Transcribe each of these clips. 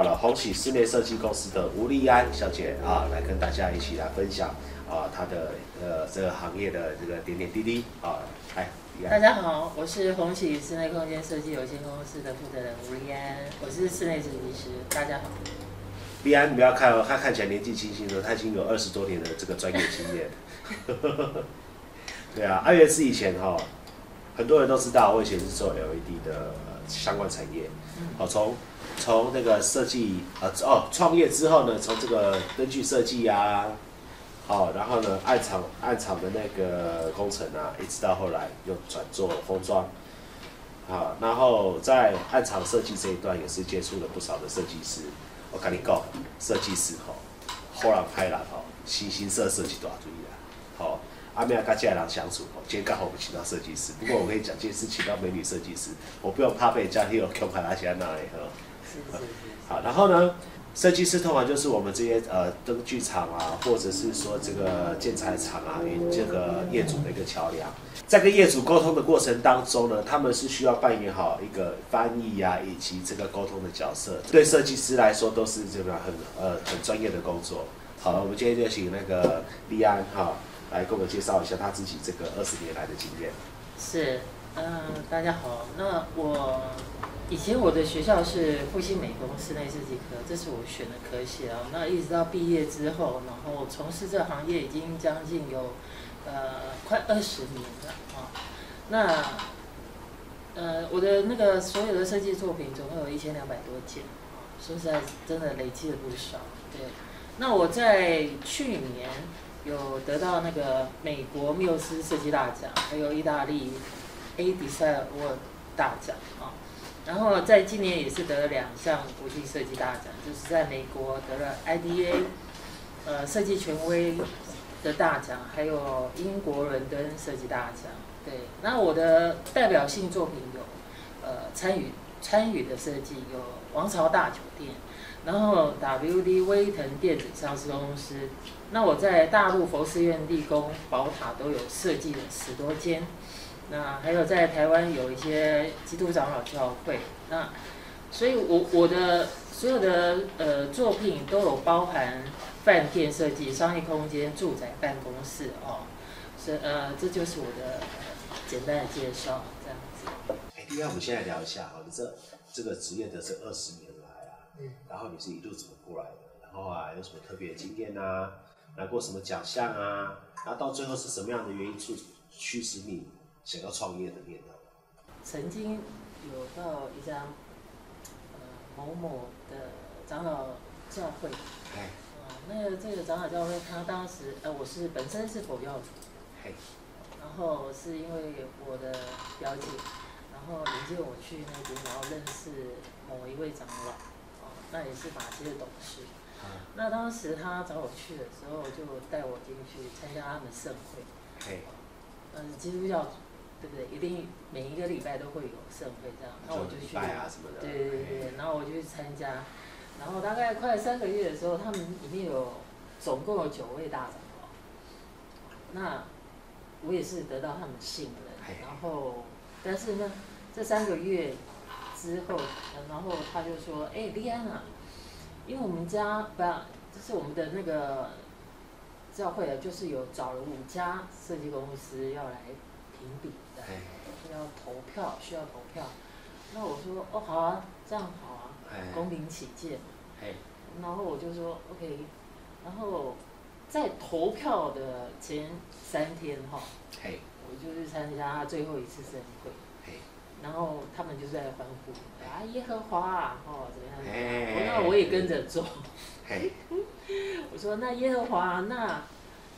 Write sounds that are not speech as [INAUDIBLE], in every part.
到了红喜室内设计公司的吴丽安小姐啊，来跟大家一起来分享啊她的呃这个行业的这个点点滴滴啊。来，大。家好，我是红喜室内空间设计有限公司的负责人吴丽安，我是室内设计师。大家好，丽安，你不要看哦，她看起来年纪轻轻的，她已经有二十多年的这个专业经验。[LAUGHS] 对啊，阿月是以前哈、很多人都知道，我以前是做 LED 的呃相关产业。好，从从那个设计呃哦创业之后呢，从这个灯具设计啊，好，然后呢暗场暗场的那个工程啊，一直到后来又转做封装。好，然后在暗场设计这一段也是接触了不少的设计师。我跟你讲，设计师吼，好人歹人吼，形形色色一大堆啦。好，阿妹跟这样人相处吼，今天刚好我们请到设计师。不过我跟你讲，今天是请到美女设计师，我不用怕被人家有穷卡拉西安那里哈。好，然后呢，设计师通常就是我们这些呃灯具厂啊，或者是说这个建材厂啊，与这个业主的一个桥梁。在跟业主沟通的过程当中呢，他们是需要扮演好一个翻译呀、以及这个沟通的角色。对设计师来说，都是这个很呃很专业的工作。好了，我们今天就请那个利安哈来给我们介绍一下他自己这个二十年来的经验。是，嗯、大家好。那我以前我的学校是复兴美工室内设计科，这是我选的科系啊。那一直到毕业之后，然后从事这行业已经将近有呃快二十年了啊。那呃我的那个所有的设计作品总共有一千两百多件啊，说实在真的累积了不少。对，那我在去年有得到那个美国缪斯设计大奖，还有意大利 A Design Award 大奖啊。然后在今年也是得了两项国际设计大奖，就是在美国得了 IDA 呃设计权威的大奖，还有英国伦敦设计大奖。对，那我的代表性作品有呃参与参与的设计有王朝大酒店，然后 WD 威腾电子上市公司。那我在大陆佛寺院、地宫、宝塔都有设计了十多间。那还有在台湾有一些基督长老教会，那所以我我的所有的呃作品都有包含饭店设计、商业空间、住宅办公室哦，是呃这就是我的、呃、简单的介绍，这样子。哎，第二，我们先来聊一下哈，你这这个职业的这二十年来啊，嗯然后你是一路怎么过来的？然后啊，有什么特别的经验啊？拿过什么奖项啊？然后到最后是什么样的原因促驱使你想要创业的念头？曾经有到一家呃某某的长老教会，哎，啊、那个这个长老教会，他当时呃我是本身是佛教徒。嘿，然后是因为我的表姐，然后引荐我去那边，然后认识某一位长老，哦，那也是马街的董事。啊，那当时他找我去的时候，就带我进去参加他们盛会。嘿，嗯，基督教徒，对不对？一定每一个礼拜都会有盛会这样，那我就去。啊什么的。对对对对，然后我就去参加，然后大概快三个月的时候，他们里面有总共有九位大长老，那我也是得到他们信任，然后但是呢，这三个月之后，呃然后他就说，哎，丽安啊，因为我们家不，就是我们的那个教会啊，就是有找了五家设计公司要来评比的。需，要投票，需要投票。那我说哦好啊，这样好啊，哎，公平起见。嘿，然后我就说 OK，然后在投票的前三天哈，嘿，我就去参加最后一次盛会，嘿，然后他们就在欢呼啊耶和华啊哦怎么样那我也跟着做。嘿，[LAUGHS] 我说那耶和华，那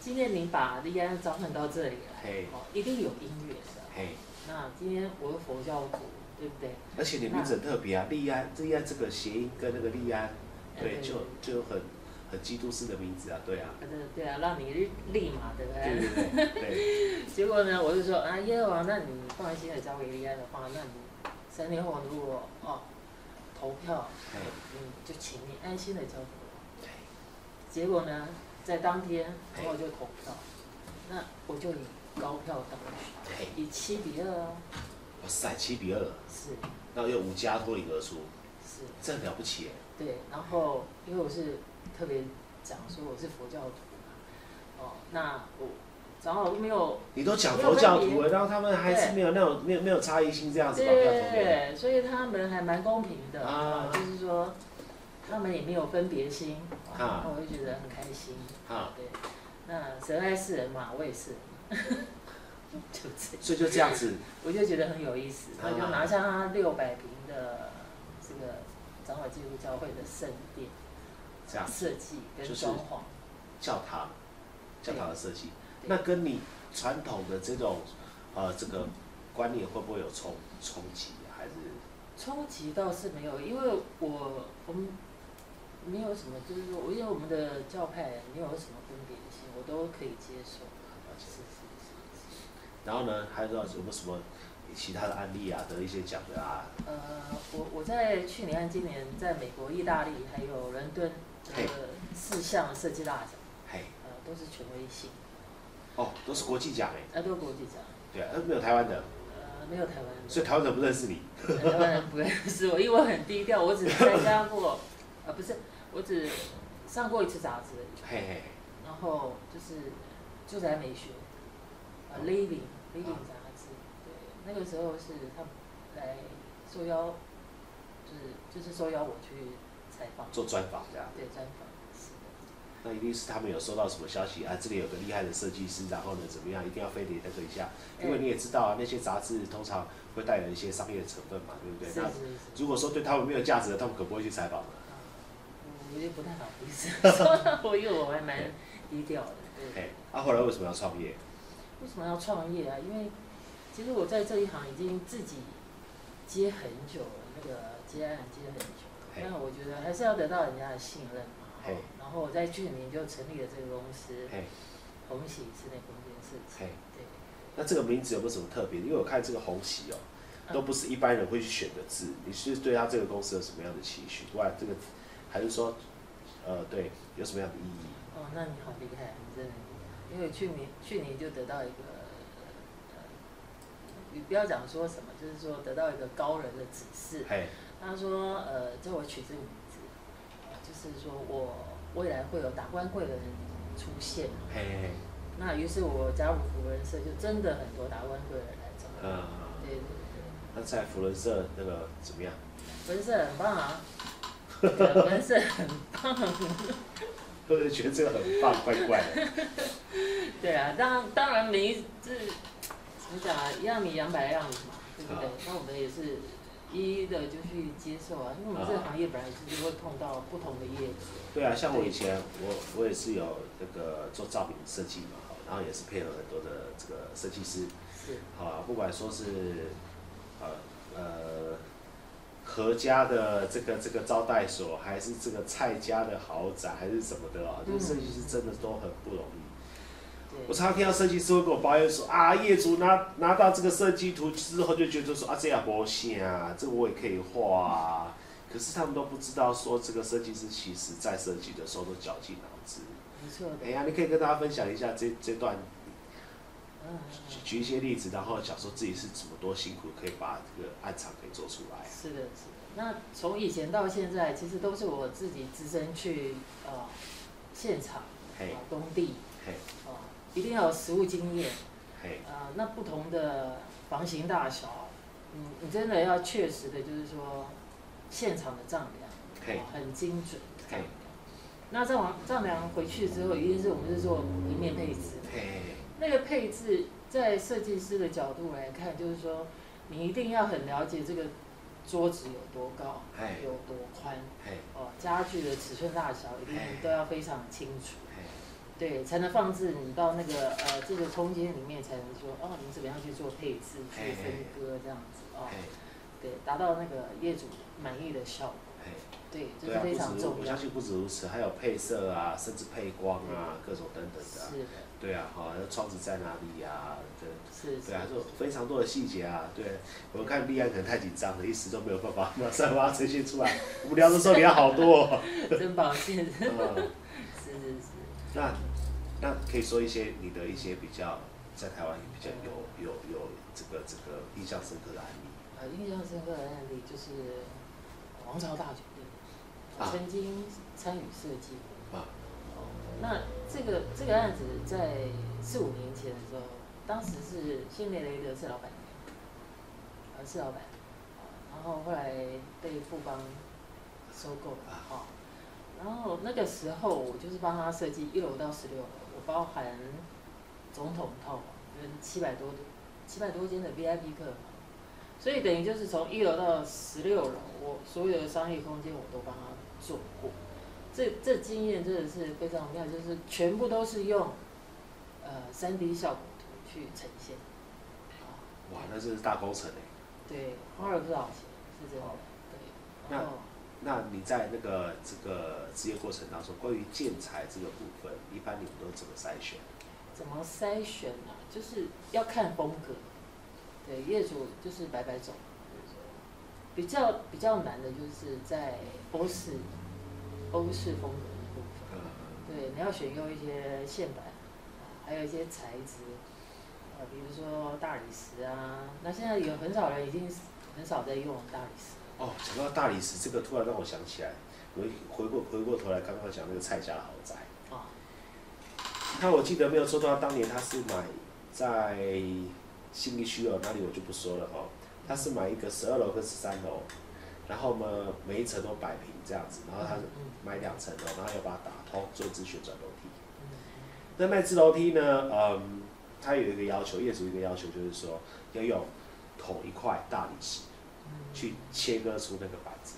今天你把利安召唤到这里来，嘿，哦，一定有音乐的。嘿，那今天我是佛教徒，对不对？而且你名字很特别啊，利安，利安这个谐音跟那个利安，对，嗯就就很很基督式的名字啊，对啊，对对啊，让你立马对不对？对？对对对，[LAUGHS] 结果呢，我就说啊，耶和华，那你放心的交给利安的话，那你三年后如果哦投票，嘿，嗯，就请你安心的交给我。对，结果呢，在当天，我就投票，那我就赢，高票当选，嘿，以七比二哦，哇塞，七比二，是。然后又五家脱颖而出，是，这很了不起耶。对，然后因为我是特别讲说我是佛教徒嘛，哦，那我然后又没有你都讲佛教徒了，然后他们还是没有那种没有没有差异性这样子把票投给你。对，所以他们还蛮公平的啊。啊，就是说他们也没有分别心，啊。啊，我就觉得很开心。啊，对，那神爱世人嘛，我也是，[LAUGHS] 就这样，所以就这样子，我就觉得很有意思，啊。我就拿下他六百平的这个长老基督教会的圣殿这样设计跟装潢，教堂，教堂的设计，那跟你传统的这种呃这个观念会不会有冲冲击啊？还是冲击倒是没有，因为我我们没有什么，就是说，因为我们的教派没有什么分别性，我都可以接受。是。然后呢，还有有没有什么其他的案例啊，得一些奖的啊？呃，我我在去年和今年在美国、意大利还有伦敦嘿的四项设计大奖，嘿，呃，都是权威性，哦，都是国际奖哎，呃，都是国际奖，对啊，呃没有台湾的，呃，没有台湾的。所以台湾人不认识你。呃台湾人不认识我，因为我很低调，我只参加过，[LAUGHS] 呃，不是，我只上过一次杂志。嘿嘿，然后就是住宅美学，呃，Living Living 杂志，对，那个时候是他们来受邀，就是就是受邀我去采访，做专访这样。对专访，是的，那一定是他们有收到什么消息啊？这里有个厉害的设计师，然后呢怎么样？一定要非得那个一下，因为你也知道啊，那些杂志通常会带有一些商业成分嘛，对不对？那是是是，如果说对他们没有价值的，他们可不会去采访的。啊，我有点不太好意思说，[LAUGHS] 我因为我还蛮低调的，对。嘿，啊，后来为什么要创业？为什么要创业啊？因为其实我在这一行已经自己接很久了，那个接案接很久了，嘿但我觉得还是要得到人家的信任嘛。然后我在去年就成立了这个公司嘿，红喜室内空间设计。嘿，对，那这个名字有没有什么特别？因为我看这个红喜哦，都不是一般人会去选的字。你是对他这个公司有什么样的期许？哇，这个还是说，呃，对，有什么样的意义？哦，那你好厉害，你真的厉害。因为去年去年就得到一个，呃，你不要讲说什么，就是说得到一个高人的指示。他说，呃，叫我取这个名字，呃就是说我未来会有达官贵人出现。嘿嘿，那于是我加入福人社，就真的很多达官贵人来找我。嗯，对对对，那在福伦社那个怎么样？福伦社很棒啊，对福伦社很棒。或者觉得这个很棒，怪怪的。[LAUGHS] 对啊，当当然每一这怎么讲啊，一样米养百样子嘛，对不对？啊那我们也是一一的就去接受啊，因为我们这个行业本来就是会碰到不同的业主。对啊，像我以前，我我也是有那个做照明设计嘛，哈，然后也是配合很多的这个设计师，是，好啊，不管说是呃呃何家的这个这个招待所，还是这个蔡家的豪宅，还是什么的啊，这个设计师真的都很不容易。我，常常听到设计师会跟我抱怨说啊，业主拿拿到这个设计图之后就觉得说啊，这样不行啊，这个我也可以画啊。可是他们都不知道说，这个设计师其实在设计的时候都绞尽脑汁。没错的。哎呀，你可以跟大家分享一下这这段，嗯，举举一些例子，然后讲说自己是怎么多辛苦，可以把这个暗场给做出来。是的，是的。那从以前到现在，其实都是我自己自身去呃现场嘿啊工地嘿啊，一定要有实物经验。嘿，呃，那不同的房型大小，嗯，你真的要确实的，就是说现场的丈量，嘿哦很精准的丈嘿量。那丈量丈量回去之后，一定是我们是做平面配置。嘿，那个配置在设计师的角度来看，就是说你一定要很了解这个桌子有多高嘿，有多宽，嘿，哦，家具的尺寸大小一定都要非常清楚。嘿，对，才能放置你到那个呃这个空间里面，才能说哦，你怎么样去做配置、去分割这样子哦，对，达到那个业主满意的效果，嘿。对，这对啊，是非不止如，常重要我相。信不止如此，还有配色啊，甚至配光啊，各种等等的啊。是的，对啊，好，那窗子在哪里呀？对，是是对啊，就非常多的细节啊。对，我看立案可能太紧张了，一时都没有办法 [LAUGHS] 马上把它呈现出来。无聊的时候你要好多、哦。[LAUGHS] 真抱歉，[LAUGHS] 嗯，是是是。那那可以说一些你的一些比较在台湾比较有有有这个这个印象深刻的案例？呃，印象深刻的案例就是王朝大酒店，我啊曾经参与设计过。啊，哦，那这个这个案子在四五年前的时候，当时是新美雷德是老板娘，呃是老板，啊然后后来被富邦收购了，哦，然后那个时候我就是帮他设计一楼到十六楼，我包含总统套房跟七百多的七百多间的 VIP 客房，所以等于就是从一楼到十六楼，我所有的商业空间我都帮他做过。这这经验真的是非常妙，就是全部都是用呃三 D 效果图去呈现。啊，哇，那这是大工程哎。对，花了不少钱，是真的。对，那然后那你在那个这个职业过程当中，关于建材这个部分，一般你们都怎么筛选？怎么筛选呢、就是要看风格。对，业主就是白白走。比较比较难的就是在欧式欧式风格的部分。呃，对，你要选用一些线板，还有一些材质，呃，比如说大理石啊。那现在有很少人已经很少在用大理石。哦，讲到大理石这个，突然让我想起来，我回过回过头来，刚刚讲那个蔡家豪宅。啊，那我记得没有错的话，当年他是买在信义区哦，那里我就不说了哦。他是买一个十二楼跟十三楼，然后呢每一层都摆平这样子，然后他嗯买两层楼，然后要把它打通，做一支旋转楼梯。嗯那那支楼梯呢，嗯，它有一个要求，业主一个要求就是说要用同一块大理石嗯去切割出那个板子，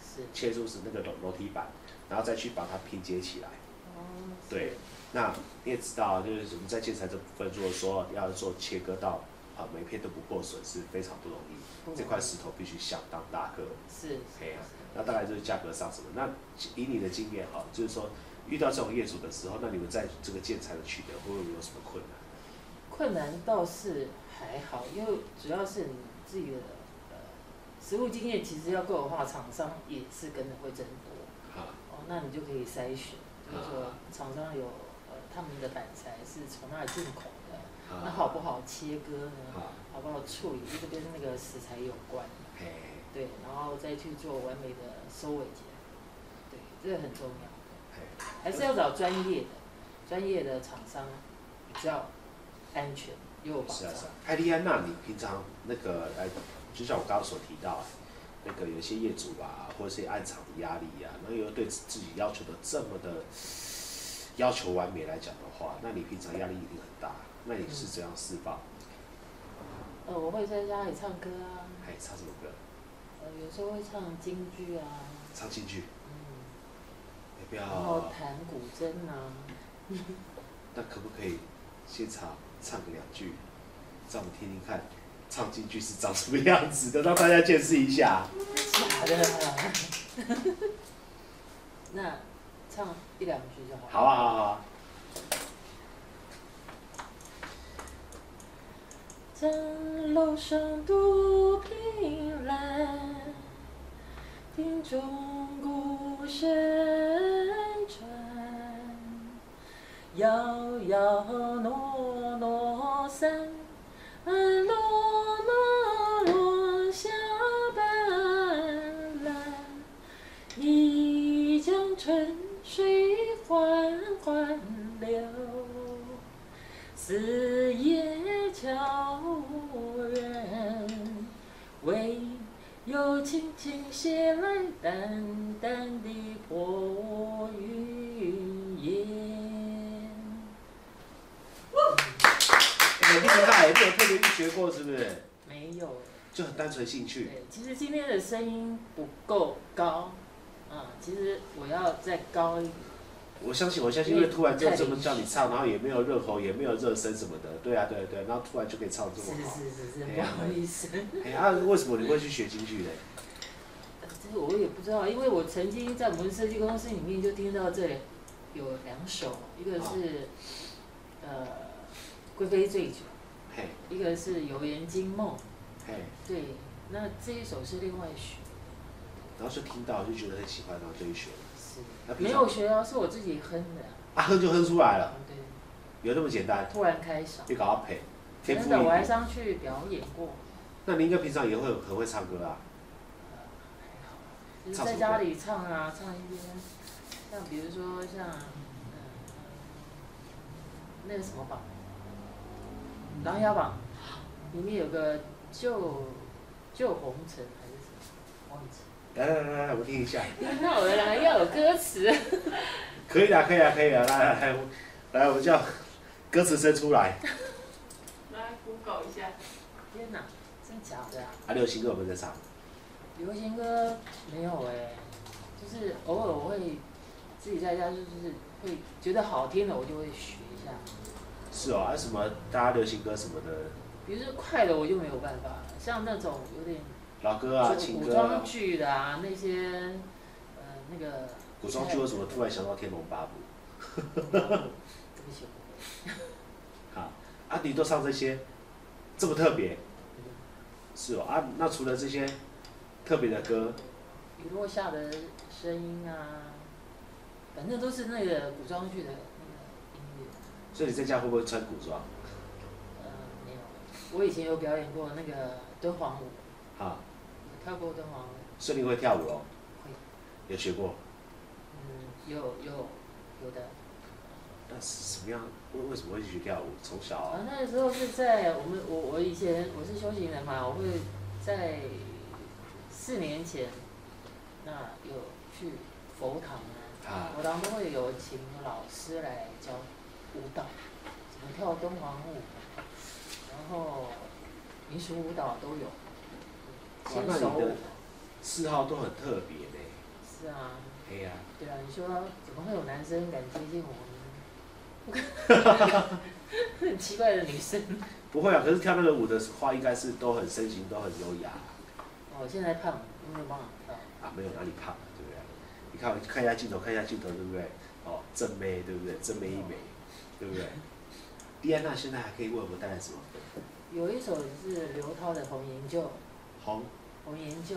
是切出是那个楼楼梯板，然后再去把它拼接起来。哦，对，那你也知道，就是我们在建材这部分，如果说要做切割到啊每片都不破损是非常不容易，这块石头必须相当大颗。是哎呀啊，那大概就是价格上什么。那以你的经验哈，就是说遇到这种业主的时候，那你们在这个建材的取得会不会有什么困难？困难倒是还好，因为主要是你自己的呃实务经验，其实要够的话，厂商也是跟着会增多。哈，哦，那你就可以筛选，就是说厂商有呃他们的板材是从哪里进口的，那好不好切割呢？好，不好处理，这跟那个食材有关。嘿，对，然后再去做完美的收尾结。对，这个很重要，嘿，还是要找专业的，专业的厂商比较安全又有保障是啊。是啊。艾丽安娜，你平常那个哎，就像我刚刚所提到，那个有些业主啊，或者是暗场的压力呀、然后又对自己要求的这么的要求完美来讲的话，那你平常压力一定很大。那你是怎样释放？呃，我会在家里唱歌啊，还唱什么歌？呃，有时候会唱京剧啊，唱京剧？嗯，你不然后要，弹古筝啊，[LAUGHS] 那可不可以现场唱个两句，让我们听听看，唱京剧是长什么样子的，让大家见识一下。假的啊。[LAUGHS] 那唱一两句就好。好啊，好啊，好啊。站楼上独凭栏，听钟鼓声传，摇摇挪挪伞，落落落下斑斓。一江春水缓缓流，四野悄有轻轻袭来，淡淡的薄云烟。很厉害，没有特别去学过，是不是？没有。就很单纯兴趣。对，其实今天的声音不够高，啊，其实我要再高一点。我相信，我相信，因为突然就这么叫你唱，然后也没有热喉，也没有热身什么的，对啊，对啊对啊，然后突然就可以唱这是么好。是是是，哎呀不好意思。哎呀，啊为什么你会去学京剧嘞？呃这个我也不知道，因为我曾经在我们设计公司里面就听到这里有两首，一个是呃《贵妃醉酒嘿，》，一个是《游园惊梦》。嘿，对，那这一首是另外学，然后就听到就觉得很喜欢，然后就去学了。没有学啊，是我自己哼的。啊，哼就哼出来了。对，有那么简单？突然开嗓，就搞到配，天赋真的，我还。上去表演过，那你应该平常也会很会唱歌啊？就是唱什么歌在家里唱啊，唱一些，像比如说像，嗯，那个什么榜，《琅琊榜》里面有个救救红尘还是什么，忘记。来来来来，我们听一下。那我来要有歌词。可以啦，可以啦，可以啦，来来 [LAUGHS] 来，来我们叫歌词生出来。来 Google 一下。天哪，真假的啊？啊，流行歌我们在唱。流行歌没有哎、就是偶尔我会自己在家，就是会觉得好听的，我就会学一下。是哦，啊什么大家流行歌什么的，比如说快的我就没有办法了，像那种有点老歌啊、就情歌啊古装。剧的啊，那些呃那个。古装剧为什么突然想到《天龙八部对不起，我》啊？啊，你都唱这些，这么特别？嗯是哦，啊，那除了这些特别的歌，雨落下的声音啊，反正都是那个古装剧的那个音乐。所以你在家会不会穿古装？呃，没有，我以前有表演过那个敦煌舞，啊，有跳过敦煌舞，所以你会跳舞哦？会，有学过？嗯，有有有的。那是什么样？为为什么会去学跳舞？从小啊啊，那个时候是在我们我我以前我是修行人嘛，我会在四年前，那有去佛堂啊，啊佛堂都会有请老师来教舞蹈，怎么跳敦煌舞，然后民俗舞蹈都有，那你的，嗜好都很特别呢。是啊，哎呀、对啊，你说怎么会有男生敢接近我呢？[LAUGHS] 很奇怪的女生。不会啊，可是跳那个舞的话，应该是都很身形都很优雅哦，现在胖，没有办法跳。啊，没有哪里胖，对不对？你看看一下镜头，看一下镜头，对不对？哦，正妹，对不对？正妹一枚，对不对？蒂安娜现在还可以为我们带来什么？有一首是刘涛的《红颜旧》，红红颜旧，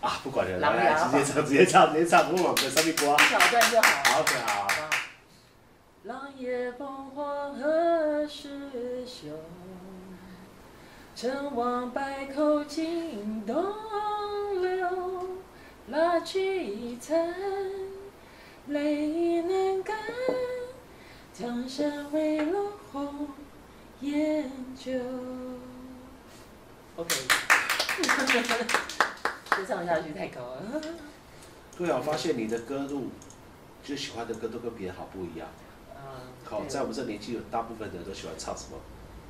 啊，不管了，琅来来，直接唱，直接唱，直接唱，不往在上面刮。一小段就好。好，OK，好。好不好狼烟烽火何时休？成王败寇尽东流。蜡炬已残，泪难干。江山未落红颜旧。OK，再唱下去太高了。对啊，我发现你的歌路，就喜欢的歌都跟别人好不一样。啊，好，在我们这年纪，有大部分的人都喜欢唱什么？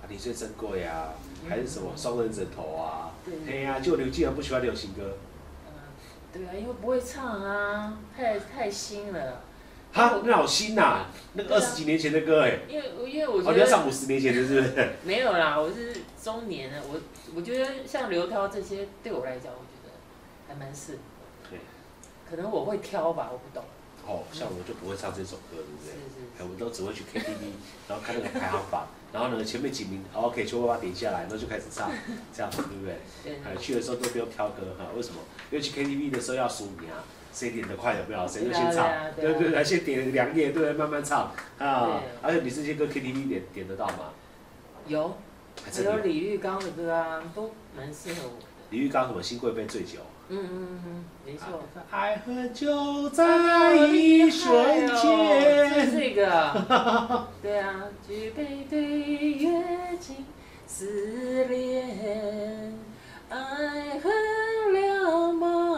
啊，你最珍贵啊，还是什么双人枕头啊？对哎呀，就刘竟然不喜欢流行歌，嗯，对啊，因为不会唱啊，太太新了。哈，那好新呐，那个二十几年前的歌哎，因为因为我哦，觉你要唱得五十年前的，是不是？[LAUGHS] 没有啦，我是中年的，我我觉得像刘涛这些对我来讲，我觉得还蛮适合。对，可能我会挑吧，我不懂。哦，像我就不会唱这首歌，对不对？是是哎，我们都只会去 KTV，[LAUGHS] 然后看那个排行榜，然后呢前面几名，OK，全部把它点下来，然后就开始唱，这样子对不对？[LAUGHS] 对哎，去的时候都不用挑歌哈，为什么？因为去 KTV 的时候要数名啊，谁点的快有没有？谁就先唱对啊，对啊对先点两页，对？慢慢唱啊。而且你这些歌 KTV 点点得到吗？有，只有还真有。李玉刚的歌啊，都蛮适合我。李玉刚什么新贵妃醉酒，嗯嗯嗯嗯，没错。爱喝就在一瞬就间。是这个啊，对啊，举杯对月尽，思恋，爱恨两茫茫。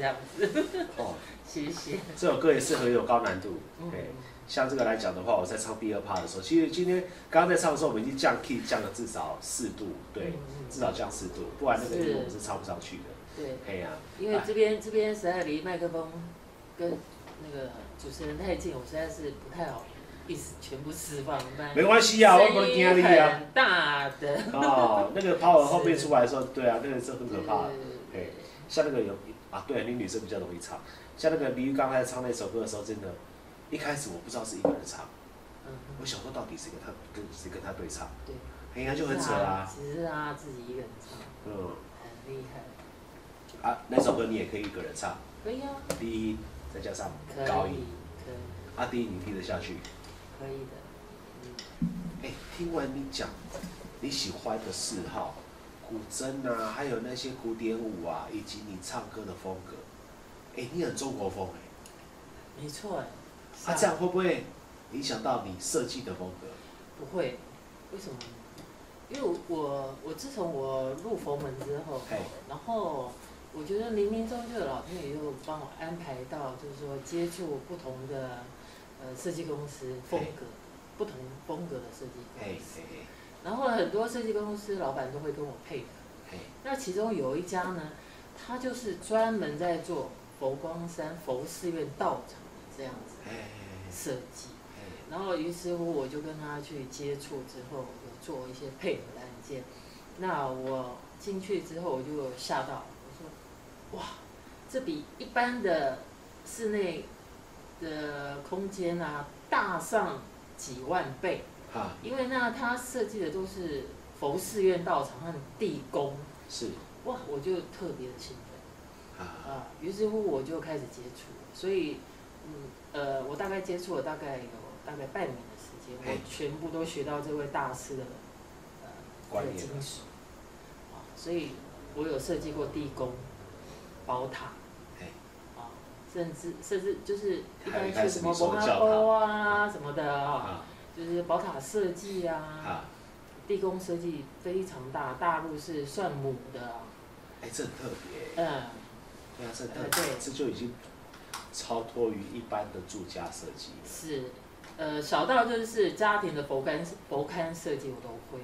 这样子，哦，[LAUGHS] 谢谢。这首歌也是很有高难度。嗯对，像这个来讲的话，我在唱第二趴的时候，其实今天刚刚在唱的时候，我们已经降 key 降了至少四度，对至少降四度，不然那个音我们是唱不上去的。对，嘿呀，因为这边这边实在离麦克风跟那个主持人太近，我实在是不太好意思全部释放，没关系啊，我不能声音惊你啊。很大的。哦，那个 power 后面出来的时候，对啊，那个是很可怕的。对嘿，像那个有啊，对，你女生比较容易唱。像那个李玉刚才唱那首歌的时候，真的，一开始我不知道是一个人唱，嗯我想说到底谁跟他跟谁跟他对唱，对，哎呀就很扯啊。只是他自己一个人唱，嗯，很厉害。啊，那首歌你也可以一个人唱，可以啊，低音再加上，高音可以。阿迪，你听得下去？可以的。哎，听完你讲你喜欢的嗜好，古筝啊，还有那些古典舞啊，以及你唱歌的风格，哎，你很中国风哎。没错哎。啊，这样会不会影响到你设计的风格？不会，为什么？因为我我自从我入佛门之后，然后我觉得冥冥中就有老天爷又帮我安排到，就是说接触不同的呃设计公司风格，不同风格的设计公司。然后很多设计公司老板都会跟我配合。那其中有一家呢，他就是专门在做佛光山佛寺院道场的这样子设计。然后于是乎我就跟他去接触之后。有做一些配合的案件，那我进去之后我就吓到，我说，哇，这比一般的室内的空间啊大上几万倍。啊。因为那他设计的都是佛寺院道场和地宫。是。哇，我就特别的兴奋。啊。啊，于是乎我就开始接触，所以，嗯，呃，我大概接触了大概有大概半年的时间。我全部都学到这位大师的呃精髓，啊，所以我有设计过地宫、宝塔，啊，甚至甚至就是一般去什么博阿波啊什么的啊，就是宝塔设计啊，地宫设计非常大，大陆是算母的，哎，这很特别，嗯，对啊，这特别，这就已经超脱于一般的住家设计，是。呃，小到就是家庭的佛龛佛龛设计我都会，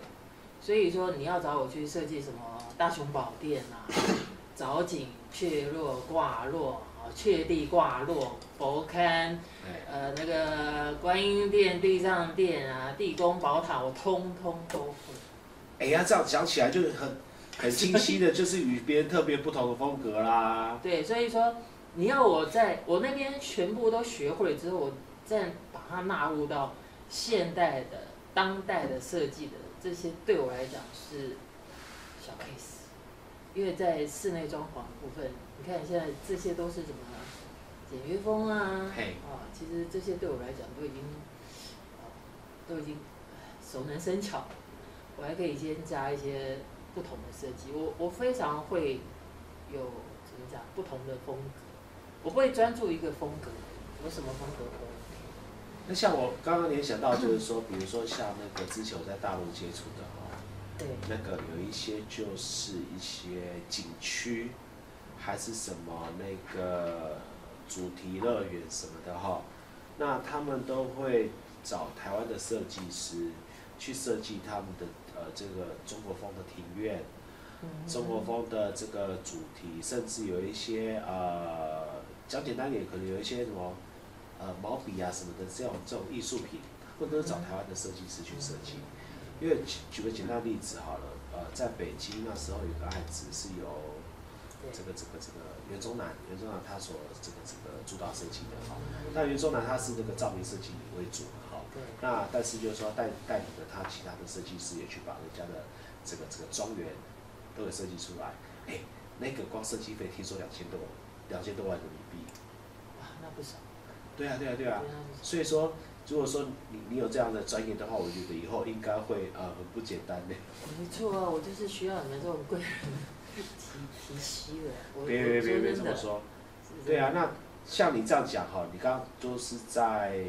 所以说你要找我去设计什么大雄宝殿啊，[COUGHS] 藻井雀落挂落啊，阙地挂落佛龛，呃那个观音殿、地藏殿啊，地宫宝塔我通通都会。哎呀，这样讲起来就很很清晰的，就是与别人特别不同的风格啦。对，所以说你要我在我那边全部都学会之后，我再把。它纳入到现代的、当代的设计的这些，对我来讲是小 case，因为在室内装潢部分，你看现在这些都是什么简约风啊，啊，其实这些对我来讲都已经，都已经熟能生巧，我还可以先加一些不同的设计，我我非常会有怎么讲不同的风格，我不会专注一个风格，我什么风格都。那像我刚刚联想到，就是说，比如说像那个之前我在大陆接触的哈，对，那个有一些就是一些景区，还是什么那个主题乐园什么的哈，那他们都会找台湾的设计师去设计他们的呃这个中国风的庭院，中国风的这个主题，甚至有一些呃讲简单点，可能有一些什么。呃，毛笔啊什么的这种这种艺术品，或者找台湾的设计师去设计。因为举举个简单例子好了，呃，在北京那时候有个案子是由这个这个这个袁中南，袁中南他所这个这个主导设计的哈。那袁中南他是那个照明设计为主哈。那但是就是说带带领着他其他的设计师也去把人家的这个这个庄园都给设计出来。哎，那个光设计费听说两千多两千多万人民币。哇，那不少。对啊，对啊，对啊，所以说，如果说你你有这样的专业的话，我觉得以后应该会呃很不简单的。没错啊，我就是需要你们这种贵人别别别别这么说。对啊，那像你这样讲哈，你刚刚都是在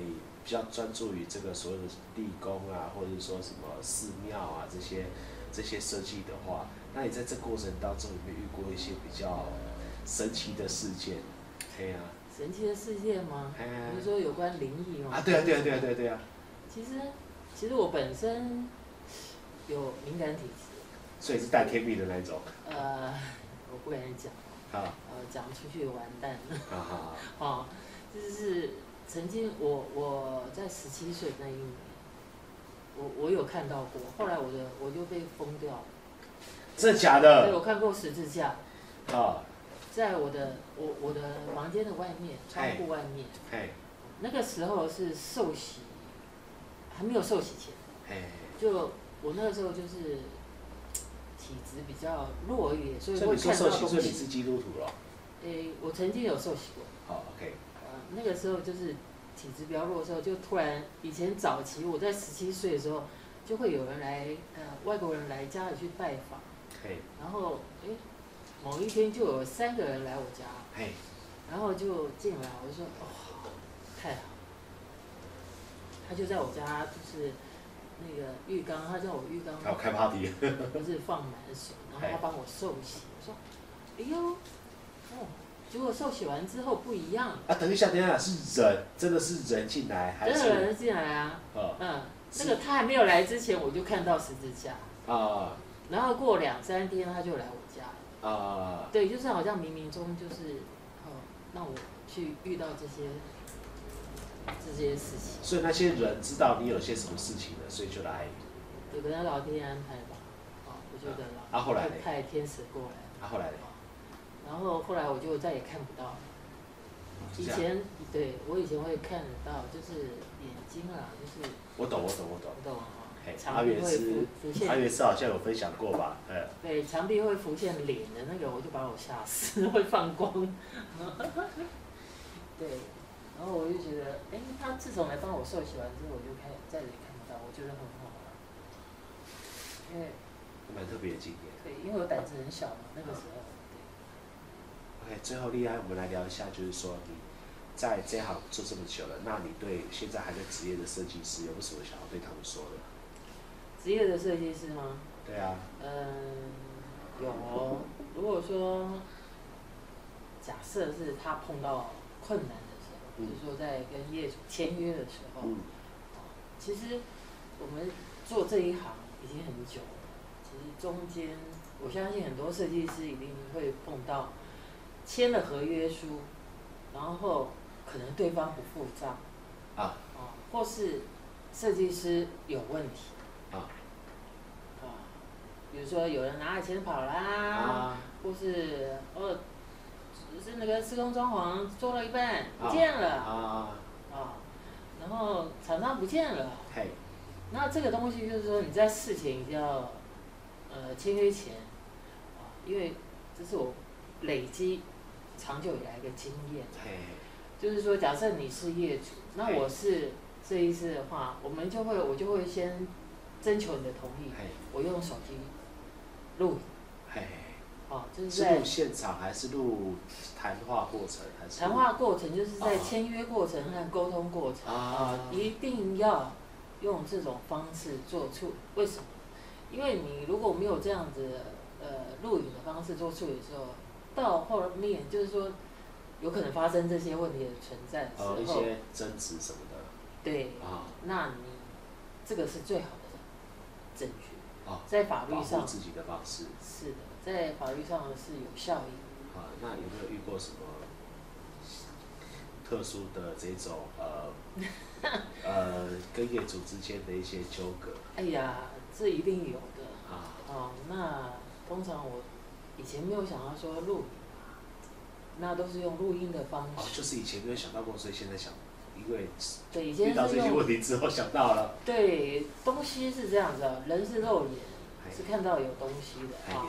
比较专注于这个所谓的地宫啊，或者说什么寺庙啊这些这些设计的话，那你在这过程当中有没有遇过一些比较神奇的事件？对啊。神奇的事件吗？比如说有关灵异吗？啊，对啊，对啊，对啊，对啊，对啊。其实，其实我本身有敏感体质，所以是带天命的那种。呃，我不敢讲。啊。呃，讲出去完蛋。了好 [LAUGHS] 就是曾经我我在十七岁那一年，我我有看到过，后来我的我就被封掉了。真的假的？对，我看过十字架。啊。在我的我我的房间的外面，窗户外面，那个时候是受洗，还没有受洗前，就我那个时候就是体质比较弱一点，所以会看到东西。所以是基督徒了。诶，我曾经有受洗过。好，OK。呃，那个时候就是体质比较弱的时候，就突然以前早期我在十七岁的时候，就会有人来呃外国人来家里去拜访，嘿，然后诶某一天就有三个人来我家，嘿，然后就进来，我就说哦太好，他就在我家就是那个浴缸，他叫我浴缸还有开 party，不是放满水，然后他帮我受洗，我说哎呦哦，结果受洗完之后不一样，啊，等一下，等一下，是人，真的是人进来还是？真的有人进来啊，呃嗯，那个他还没有来之前我就看到十字架，啊然后过两三天他就来我家了，啊，对，就是好像冥冥中就是哦让我去遇到这些这些事情。所以那些人知道你有些什么事情了，所以就来。有跟他老天安排吧，啊，我觉得老啊后来派天使过来，啊，后来呢？然后后来我就再也看不到了。以前对我以前会看得到，就是眼睛啊，就是我懂，我懂，我懂。不懂啊，，阿元是浮浮阿现，元是好像有分享过吧？呃，对，墙壁会浮现脸的那个，我就把我吓死，[LAUGHS] 会放光。[LAUGHS] 对，然后我就觉得，哎，他自从来帮我受洗完之后，我就开再也看不到，我觉得很好啊。因为蛮特别的经验。对，因为我胆子很小嘛，那个时候。OK，最后厉害，我们来聊一下，就是说你在这行做这么久了，那你对现在还在职业的设计师有什么想要对他们说的？职业的设计师吗？对啊，嗯，有哦。如果说假设是他碰到困难就是说在跟业主签约的时候，嗯，其实我们做这一行已经很久了。其实中间，我相信很多设计师一定会碰到签了合约书，然后可能对方不付账啊啊，或是设计师有问题啊啊，比如说有人拿了钱跑啦，啊或是哦，只是那个施工装潢做了一半不啊见了。啊，啊，然后厂商不见了。嘿，那这个东西就是说你在事前一定要，呃，签约前，啊，因为这是我累积长久以来的经验，嘿，就是说，假设你是业主，那我是这一次的话，我们就会我就会先征求你的同意，嘿，我用手机录影，嘿，哦，就是在录现场还是录谈话过程还是？谈话过程，就是在啊签约过程和沟通过程啊一定要用这种方式做处理。为什么？因为你如果没有这样子呃录影的方式做处理的时候，到后面就是说有可能发生这些问题的存在的时呃一，些争执什么的对，啊那你这个是最好的证据，啊，在法律上自己的方式是的，在法律上是有效益的。啊。那有没有遇过什么特殊的这种呃 [LAUGHS] 呃跟业主之间的一些纠葛哎呀，这一定有的。啊？哦，那通常我以前没有想到说录影，那都是用录音的方哦，式。就是以前没有想到过，所以现在想，因为对，以遇前是到这些问题之后想到了，[LAUGHS] 对东西是这样子啊，人是肉眼，哎是看到有东西的哎，啊。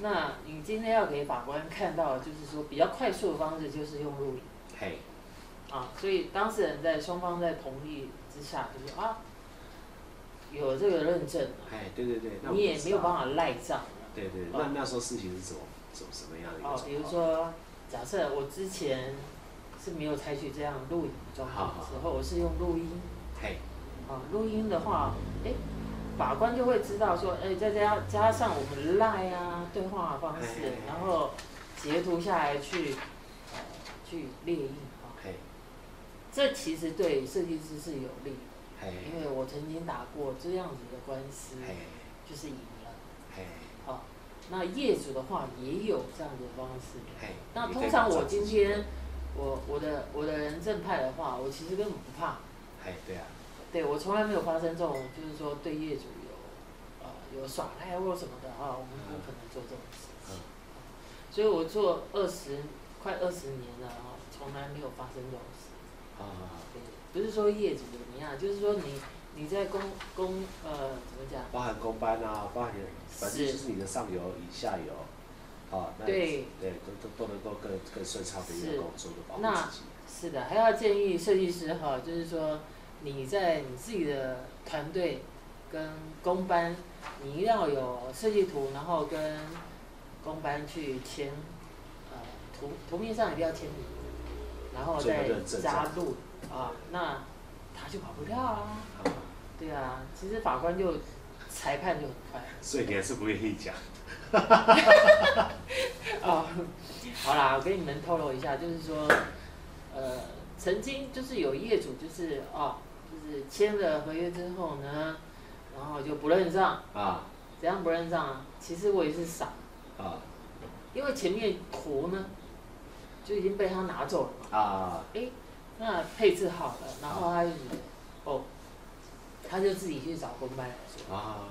那你今天要给法官看到，就是说比较快速的方式，就是用录影嘿，啊。所以当事人在双方在同意之下，就是啊，有这个认证啊，哎，对对对，你也没有办法赖账啊。对对，哦那那时候事情是怎么怎么什么样的哦，比如？说，假设我之前是没有采取这样录影的状况的时候，我是用录音。嘿，啊，录音的话，哎，法官就会知道说，哎，再加加上我们赖啊对话方式哎，然后截图下来去呃去列印啊，嘿，这其实对设计师是有利因为我曾经打过这样子的官司，嘿，就是赢了。嘿，好，那业主的话也有这样的方式。嘿。那通常我今天我我的我的人正派的话，我其实根本不怕。哎，对啊，对我从来没有发生这种，就是说对业主有呃有耍赖或什么的啊，我们不可能做这种事嗯情。所以我做二十快二十年了啊，从来没有发生这种事。啊，对，不是说业主怎么样，就是说你你在公公呃怎么讲？包含公班啊，包含你，反正是就是你的上游与下游，啊，那对对，都都都能够更更顺畅的一是个工作的保那护自己。是的，还要建议设计师哈，就是说你在你自己的团队跟工班，你一定要有设计图，然后跟工班去签，呃，图图面上一定要签名，然后再加入啊，那他就跑不掉啊。对啊，其实法官就裁判就很快。所以你还是不愿意讲。[LAUGHS] 哦，好啦，我跟你们透露一下，就是说，呃，曾经就是有业主就是哦，就是签了合约之后呢，然后就不认账啊，怎样不认账啊？其实我也是傻啊，因为前面图呢就已经被他拿走了嘛啊，哎，那配置好了，然后他他就自己去找公办来说。啊。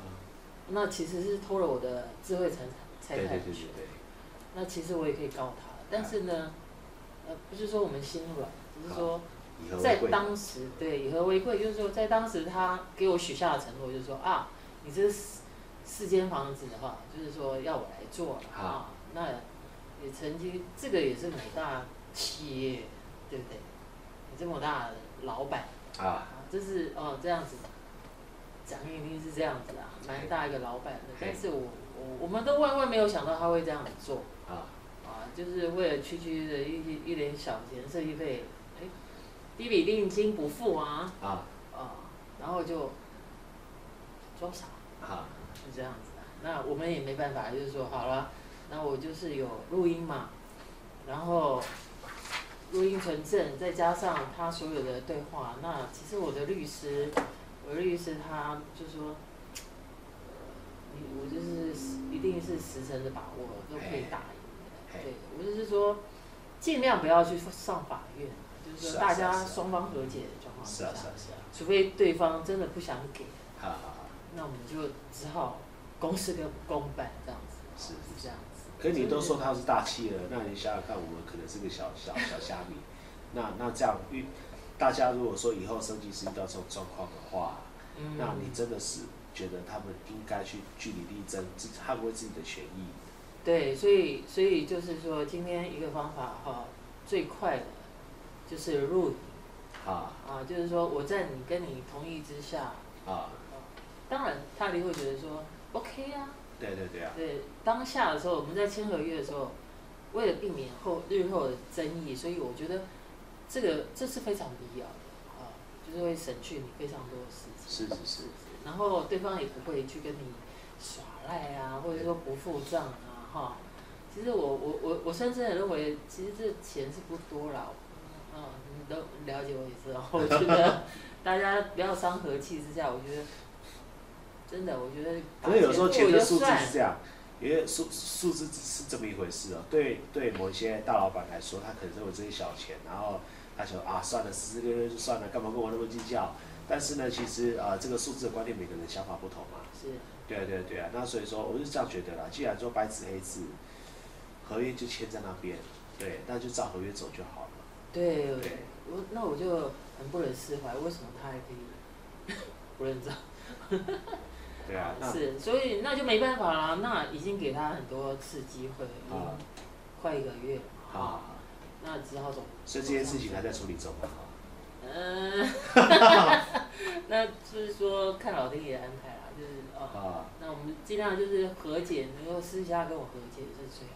那其实是偷了我的智慧财产财产权，那其实我也可以告他，但是呢，呃，不是说我们心软，只是说在当时，对以和为贵，就是说在当时他给我许下的承诺，就是说啊，你这四四间房子的话，就是说要我来做啊，那也曾经这个也是很大企业，对不对？你这么大的老板啊，这是哦这样子。讲一定是这样子啊，蛮大一个老板的，但是我我我们都万万没有想到他会这样子做。啊。啊，就是为了区区的一一点小钱设计费，哎，一笔定金不付啊。啊。啊，然后就装傻啊，是这样子的。那我们也没办法，就是说好了，那我就是有录音嘛，然后录音存证，再加上他所有的对话，那其实我的律师。我的律师他就说，你我就是一定是十成的把握都可以打赢的，对我就是说，尽量不要去上法院，就是说大家双方和解的状况下，除非对方真的不想给，那我们就只好公事跟公办这样子，是是这样子。可你都说他是大企业了，那你想想看，我们可能是个小小小虾米，[LAUGHS] 那那这样遇。大家如果说以后设计师遇到这种状况的话，嗯那你真的是觉得他们应该去据理力争，自捍卫自己的权益。对，所以所以就是说，今天一个方法哈，最快的就是录影啊啊，就是说我在你跟你同意之下啊，当然他也会觉得说 OK 啊。对对对啊。对，当下的时候我们在签合约的时候，为了避免后日后的争议，所以我觉得。这个这是非常必要的啊，就是会省去你非常多的事情。是是是。然后对方也不会去跟你耍赖啊，或者说不付账啊，哈。其实我我我我深深的认为，其实这钱是不多了，嗯，你都了解我意思哦。我觉得 [LAUGHS] 大家不要伤和气之下，我觉得真的，我觉得。可是有时候钱的数字是这样，因为数数字只是这么一回事哦。对对，某一些大老板来说，他可能认为这些小钱，然后。他说啊，算了，十个月就算了，干嘛跟我那么计较？但是呢，其实啊，这个数字的观念，每个人想法不同嘛。是。对啊，对啊，对啊。那所以说，我是这样觉得啦。既然说白纸黑字，合约就签在那边，对，那就照合约走就好了。对。对。我那我就很不能释怀，为什么他还可以 [LAUGHS] 不认账？[LAUGHS] 对啊。是，所以那就没办法啦。那已经给他很多次机会，啊，快一个月啊。那只好走。所以这件事情还在处理中嘛？嗯，[LAUGHS] 那就是说看老天爷安排啦，就是哦，那我们尽量就是和解，能够私下跟我和解是最好。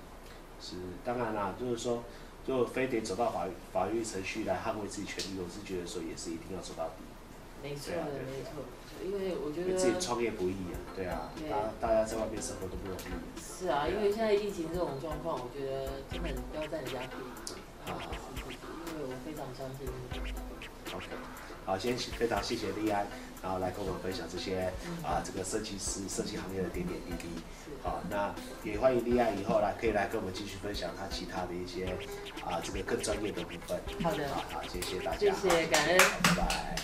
是，当然啦，就是说，就非得走到法法律程序来捍卫自己权利，我是觉得说也是一定要走到底。没错的，没错，因为我觉得自己创业不易啊，对啊，大大家在外面生活都不容易。是啊，因为现在疫情这种状况，我觉得根本不要在人家地。因为我非常相信。OK，好，先非常谢谢利安，然后来跟我们分享这些啊，这个设计师设计行业的点点滴滴。好，那也欢迎利安以后来可以来跟我们继续分享他其他的一些啊，这个更专业的部分。好的，好，谢谢大家，谢谢，感恩，拜拜。